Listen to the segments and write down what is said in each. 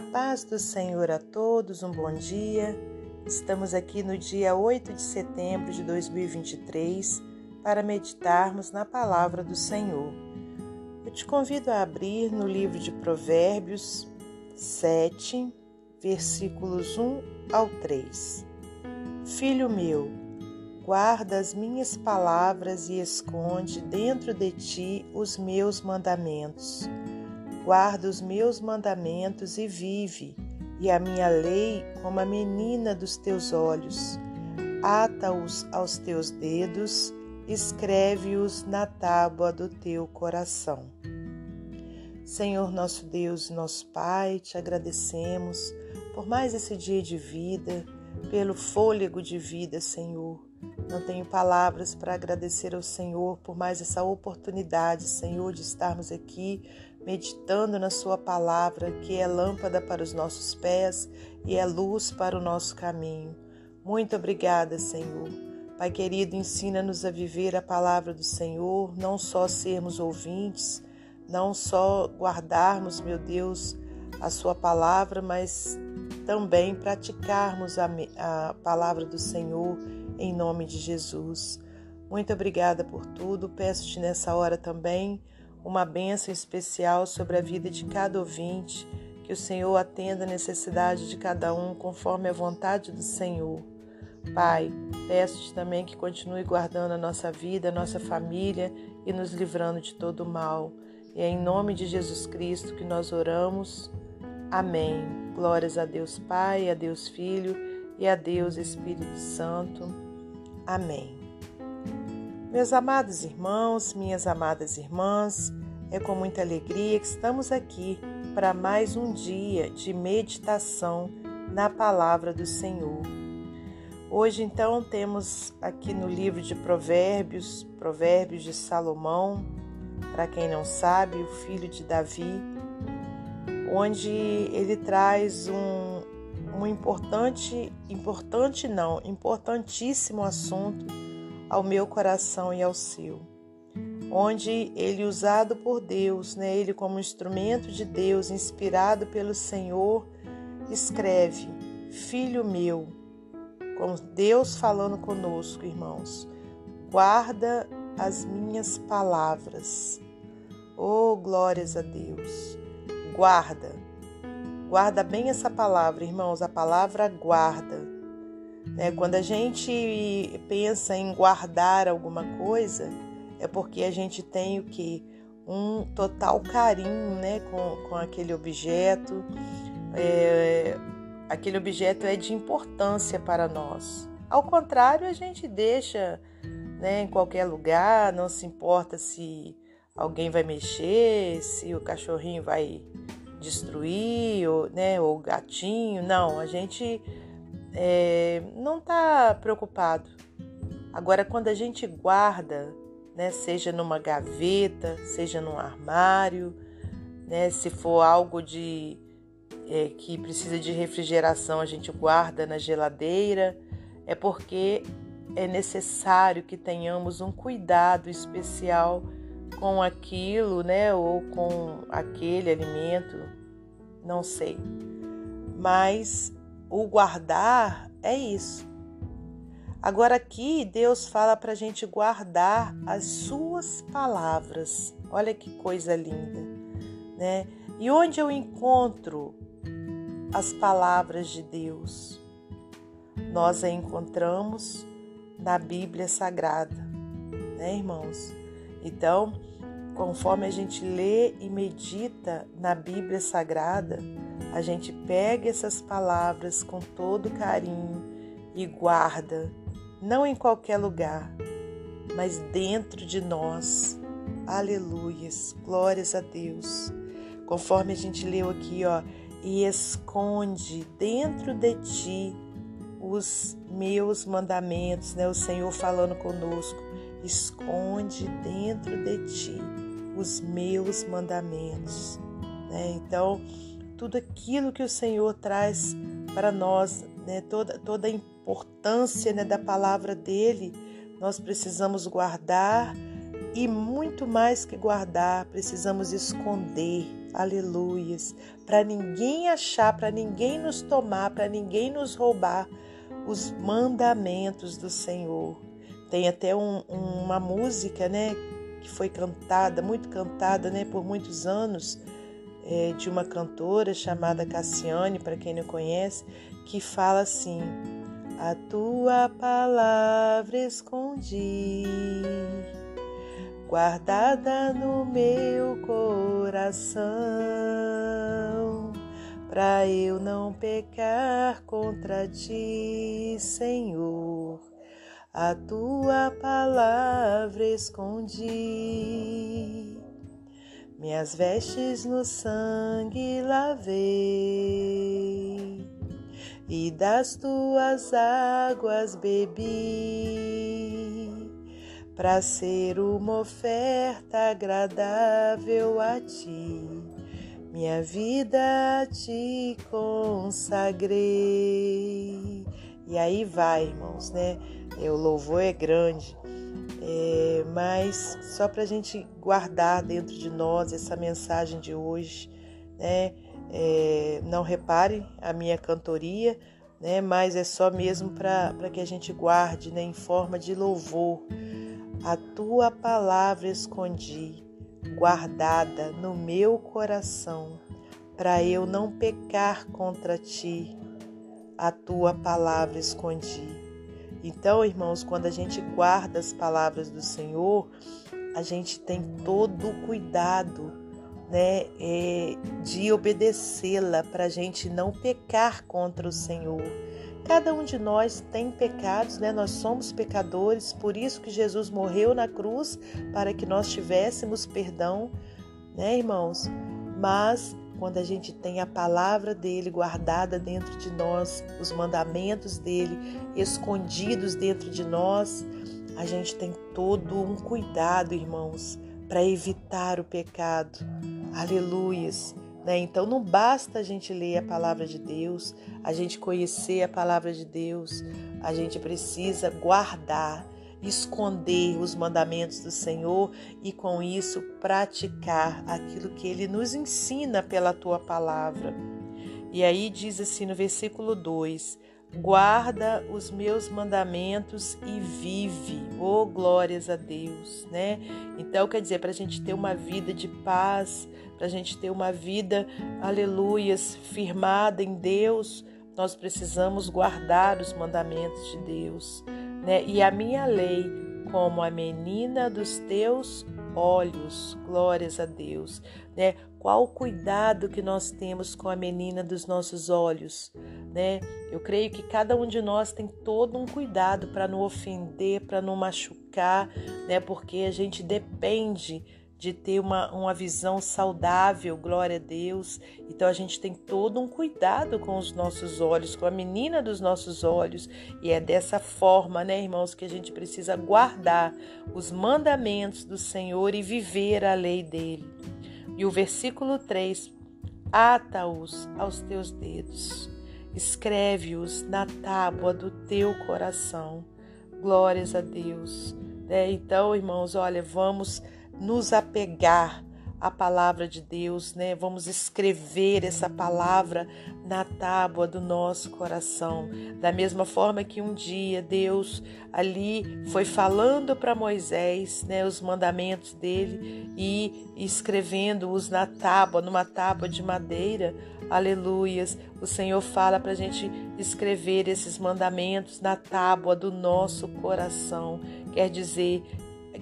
A paz do Senhor a todos, um bom dia. Estamos aqui no dia 8 de setembro de 2023 para meditarmos na palavra do Senhor. Eu te convido a abrir no livro de Provérbios 7, versículos 1 ao 3. Filho meu, guarda as minhas palavras e esconde dentro de ti os meus mandamentos Guarda os meus mandamentos e vive, e a minha lei como a menina dos teus olhos. Ata-os aos teus dedos, escreve-os na tábua do teu coração. Senhor nosso Deus nosso Pai, te agradecemos por mais esse dia de vida, pelo fôlego de vida, Senhor. Não tenho palavras para agradecer ao Senhor por mais essa oportunidade, Senhor, de estarmos aqui meditando na Sua palavra, que é lâmpada para os nossos pés e é luz para o nosso caminho. Muito obrigada, Senhor. Pai querido, ensina-nos a viver a palavra do Senhor, não só sermos ouvintes, não só guardarmos, meu Deus, a Sua palavra, mas também praticarmos a, a palavra do Senhor em nome de Jesus. Muito obrigada por tudo. Peço-te nessa hora também uma bênção especial sobre a vida de cada ouvinte, que o Senhor atenda a necessidade de cada um conforme a vontade do Senhor. Pai, peço-te também que continue guardando a nossa vida, a nossa família e nos livrando de todo o mal. E é em nome de Jesus Cristo que nós oramos. Amém. Glórias a Deus Pai, a Deus Filho e a Deus Espírito Santo. Amém. Meus amados irmãos, minhas amadas irmãs, é com muita alegria que estamos aqui para mais um dia de meditação na palavra do Senhor. Hoje, então, temos aqui no livro de Provérbios, Provérbios de Salomão, para quem não sabe, o filho de Davi, onde ele traz um, um importante, importante não, importantíssimo assunto ao meu coração e ao seu. Onde ele, usado por Deus, né, ele como instrumento de Deus, inspirado pelo Senhor, escreve: Filho meu, com Deus falando conosco, irmãos, guarda as minhas palavras. Oh, glórias a Deus. Guarda. Guarda bem essa palavra, irmãos, a palavra guarda né? Quando a gente pensa em guardar alguma coisa, é porque a gente tem o que? Um total carinho né? com, com aquele objeto. É, aquele objeto é de importância para nós. Ao contrário, a gente deixa né, em qualquer lugar, não se importa se alguém vai mexer, se o cachorrinho vai destruir, ou, né, ou o gatinho. Não, a gente é, não está preocupado. Agora, quando a gente guarda, né, seja numa gaveta, seja num armário, né, se for algo de é, que precisa de refrigeração, a gente guarda na geladeira, é porque é necessário que tenhamos um cuidado especial com aquilo, né, ou com aquele alimento, não sei. Mas o guardar é isso. Agora aqui Deus fala para a gente guardar as suas palavras. Olha que coisa linda, né? E onde eu encontro as palavras de Deus? Nós a encontramos na Bíblia Sagrada, né, irmãos? Então, conforme a gente lê e medita na Bíblia Sagrada, a gente pega essas palavras com todo carinho e guarda, não em qualquer lugar, mas dentro de nós. Aleluias, glórias a Deus. Conforme a gente leu aqui, ó, e esconde dentro de ti os meus mandamentos, né? O Senhor falando conosco. Esconde dentro de ti os meus mandamentos, né? Então, tudo aquilo que o Senhor traz para nós, né? toda, toda a importância né, da palavra dele, nós precisamos guardar e muito mais que guardar, precisamos esconder, aleluias, para ninguém achar, para ninguém nos tomar, para ninguém nos roubar os mandamentos do Senhor. Tem até um, uma música, né, que foi cantada, muito cantada, né, por muitos anos, é, de uma cantora chamada Cassiane, para quem não conhece, que fala assim: A tua palavra escondi, guardada no meu coração, para eu não pecar contra ti, Senhor. A tua palavra escondi minhas vestes no sangue lavei e das tuas águas bebi, para ser uma oferta agradável a ti. Minha vida te consagrei. E aí vai, irmãos, né? O louvor é grande. É, mas só para a gente guardar dentro de nós essa mensagem de hoje, né? É, não repare a minha cantoria, né? Mas é só mesmo para que a gente guarde, né? Em forma de louvor. A tua palavra escondi, guardada no meu coração, para eu não pecar contra ti. A tua palavra escondi então, irmãos, quando a gente guarda as palavras do Senhor, a gente tem todo o cuidado né, é, de obedecê-la para a gente não pecar contra o Senhor. Cada um de nós tem pecados, né? Nós somos pecadores, por isso que Jesus morreu na cruz para que nós tivéssemos perdão, né, irmãos? Mas quando a gente tem a palavra dele guardada dentro de nós, os mandamentos dele escondidos dentro de nós, a gente tem todo um cuidado, irmãos, para evitar o pecado. Aleluias. Né? Então não basta a gente ler a palavra de Deus, a gente conhecer a palavra de Deus, a gente precisa guardar esconder os mandamentos do Senhor e com isso praticar aquilo que ele nos ensina pela tua palavra. E aí diz assim no versículo 2: Guarda os meus mandamentos e vive, oh glórias a Deus, né? Então quer dizer, para a gente ter uma vida de paz, para a gente ter uma vida, aleluias, firmada em Deus, nós precisamos guardar os mandamentos de Deus né? E a minha lei como a menina dos teus olhos. Glórias a Deus, né? Qual o cuidado que nós temos com a menina dos nossos olhos, né? Eu creio que cada um de nós tem todo um cuidado para não ofender, para não machucar, né? Porque a gente depende de ter uma, uma visão saudável, glória a Deus. Então a gente tem todo um cuidado com os nossos olhos, com a menina dos nossos olhos, e é dessa forma, né, irmãos, que a gente precisa guardar os mandamentos do Senhor e viver a lei dele. E o versículo 3: Ata-os aos teus dedos, escreve-os na tábua do teu coração. Glórias a Deus. É, então, irmãos, olha, vamos nos apegar à palavra de Deus, né? Vamos escrever essa palavra na tábua do nosso coração. Da mesma forma que um dia Deus ali foi falando para Moisés, né, os mandamentos dele e escrevendo-os na tábua, numa tábua de madeira. Aleluias. O Senhor fala para a gente escrever esses mandamentos na tábua do nosso coração. Quer dizer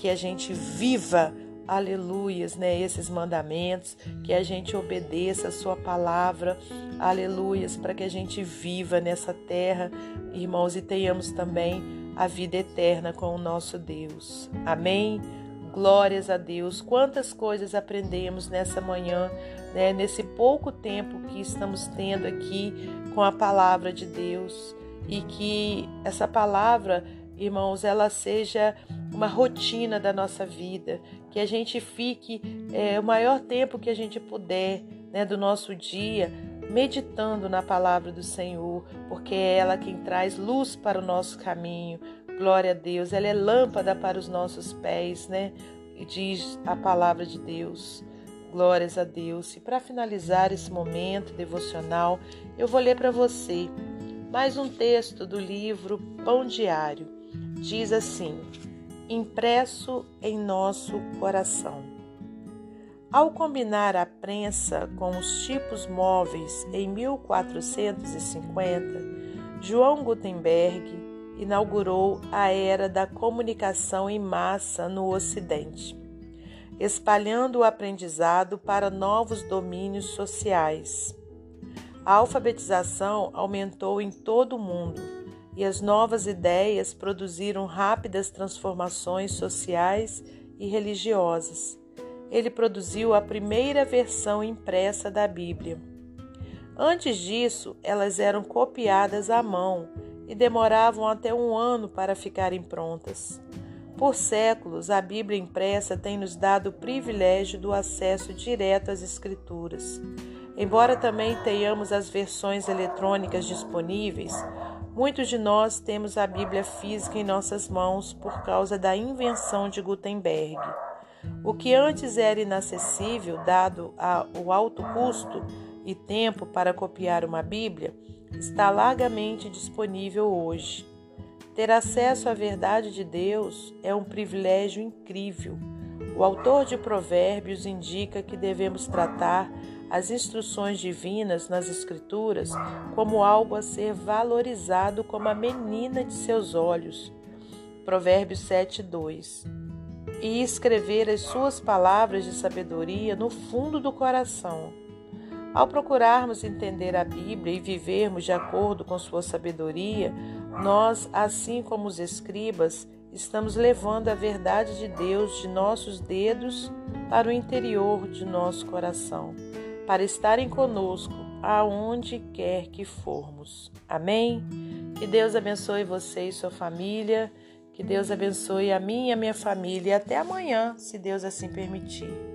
que a gente viva, aleluias, né, esses mandamentos, que a gente obedeça a sua palavra, aleluias, para que a gente viva nessa terra, irmãos, e tenhamos também a vida eterna com o nosso Deus. Amém. Glórias a Deus. Quantas coisas aprendemos nessa manhã, né, nesse pouco tempo que estamos tendo aqui com a palavra de Deus e que essa palavra irmãos, ela seja uma rotina da nossa vida, que a gente fique é, o maior tempo que a gente puder né, do nosso dia meditando na palavra do Senhor, porque é ela quem traz luz para o nosso caminho. Glória a Deus, ela é lâmpada para os nossos pés, né? diz a palavra de Deus. Glórias a Deus. E para finalizar esse momento devocional, eu vou ler para você mais um texto do livro Pão Diário. Diz assim: Impresso em nosso coração. Ao combinar a prensa com os tipos móveis em 1450, João Gutenberg inaugurou a era da comunicação em massa no Ocidente, espalhando o aprendizado para novos domínios sociais. A alfabetização aumentou em todo o mundo e as novas ideias produziram rápidas transformações sociais e religiosas. Ele produziu a primeira versão impressa da Bíblia. Antes disso, elas eram copiadas à mão e demoravam até um ano para ficarem prontas. Por séculos, a Bíblia impressa tem nos dado o privilégio do acesso direto às Escrituras. Embora também tenhamos as versões eletrônicas disponíveis, muitos de nós temos a Bíblia física em nossas mãos por causa da invenção de Gutenberg. O que antes era inacessível, dado o alto custo e tempo para copiar uma Bíblia, está largamente disponível hoje. Ter acesso à verdade de Deus é um privilégio incrível. O autor de Provérbios indica que devemos tratar as instruções divinas nas Escrituras como algo a ser valorizado como a menina de seus olhos. Provérbios 7, 2. E escrever as suas palavras de sabedoria no fundo do coração. Ao procurarmos entender a Bíblia e vivermos de acordo com sua sabedoria, nós, assim como os escribas, estamos levando a verdade de Deus de nossos dedos para o interior de nosso coração para estarem conosco aonde quer que formos. Amém? Que Deus abençoe você e sua família. Que Deus abençoe a mim e a minha família. E até amanhã, se Deus assim permitir.